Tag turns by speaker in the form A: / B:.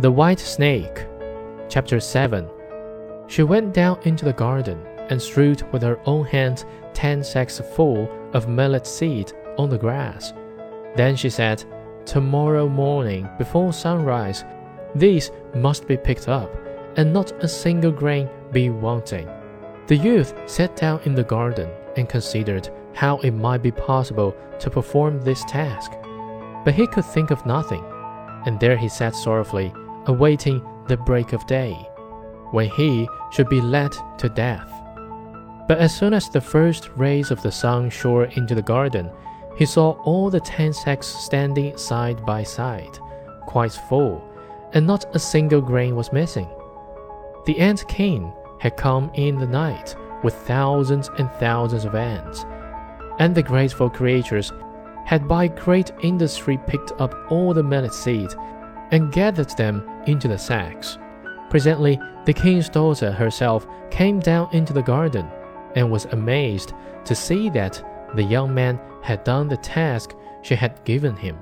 A: The White Snake. Chapter 7 She went down into the garden and strewed with her own hands ten sacks full of millet seed on the grass. Then she said, Tomorrow morning, before sunrise, these must be picked up, and not a single grain be wanting. The youth sat down in the garden and considered how it might be possible to perform this task. But he could think of nothing, and there he sat sorrowfully, awaiting the break of day, when he should be led to death. But as soon as the first rays of the sun shone into the garden, he saw all the ten sacks standing side by side, quite full, and not a single grain was missing. The ant king had come in the night with thousands and thousands of ants, and the grateful creatures had by great industry picked up all the millet seed and gathered them into the sacks. Presently, the king's daughter herself came down into the garden and was amazed to see that the young man had done the task she had given him.